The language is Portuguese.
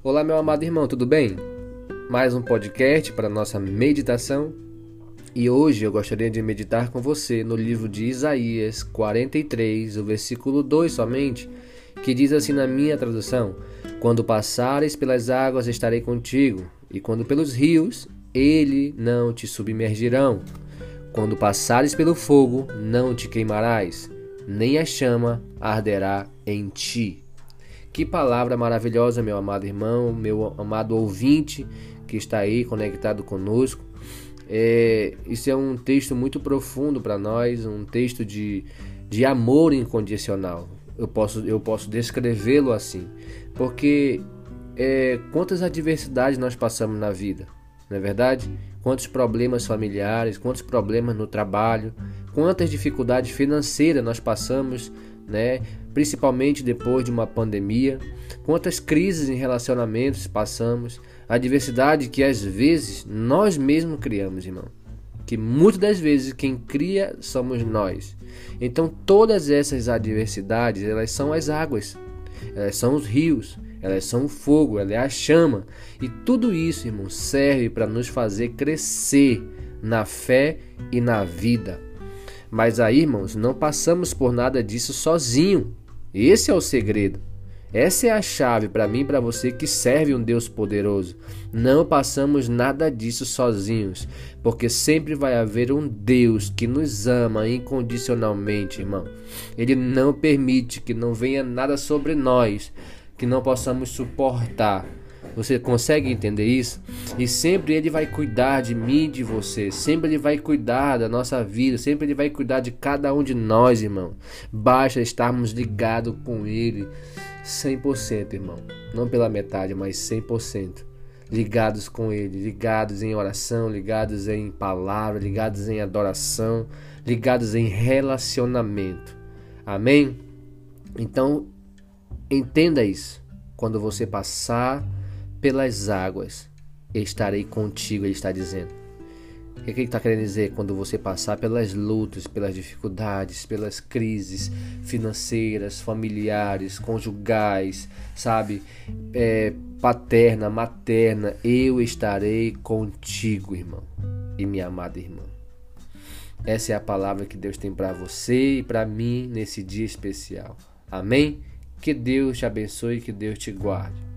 Olá, meu amado irmão, tudo bem? Mais um podcast para nossa meditação. E hoje eu gostaria de meditar com você no livro de Isaías 43, o versículo 2 somente, que diz assim na minha tradução: Quando passares pelas águas, estarei contigo, e quando pelos rios, ele não te submergirão. Quando passares pelo fogo, não te queimarás, nem a chama arderá em ti. Que palavra maravilhosa, meu amado irmão, meu amado ouvinte que está aí conectado conosco. É, isso é um texto muito profundo para nós, um texto de, de amor incondicional. Eu posso, eu posso descrevê-lo assim, porque é, quantas adversidades nós passamos na vida, não é verdade? Quantos problemas familiares, quantos problemas no trabalho, quantas dificuldades financeiras nós passamos né? Principalmente depois de uma pandemia, quantas crises em relacionamentos passamos, a diversidade que às vezes nós mesmos criamos, irmão. Que muitas das vezes quem cria somos nós. Então todas essas adversidades, elas são as águas, elas são os rios, elas são o fogo, ela é a chama. E tudo isso, irmão, serve para nos fazer crescer na fé e na vida. Mas aí, irmãos, não passamos por nada disso sozinho. Esse é o segredo. Essa é a chave para mim e para você que serve um Deus poderoso. Não passamos nada disso sozinhos, porque sempre vai haver um Deus que nos ama incondicionalmente, irmão. Ele não permite que não venha nada sobre nós que não possamos suportar. Você consegue entender isso? E sempre Ele vai cuidar de mim, de você. Sempre Ele vai cuidar da nossa vida. Sempre Ele vai cuidar de cada um de nós, irmão. Basta estarmos ligados com Ele 100%, irmão. Não pela metade, mas 100%. Ligados com Ele, ligados em oração, ligados em palavra, ligados em adoração, ligados em relacionamento. Amém? Então, entenda isso. Quando você passar pelas águas estarei contigo, ele está dizendo. O que ele está querendo dizer? Quando você passar pelas lutas, pelas dificuldades, pelas crises financeiras, familiares, conjugais, sabe? É, paterna, materna, eu estarei contigo, irmão e minha amada irmã. Essa é a palavra que Deus tem para você e para mim nesse dia especial. Amém? Que Deus te abençoe e que Deus te guarde.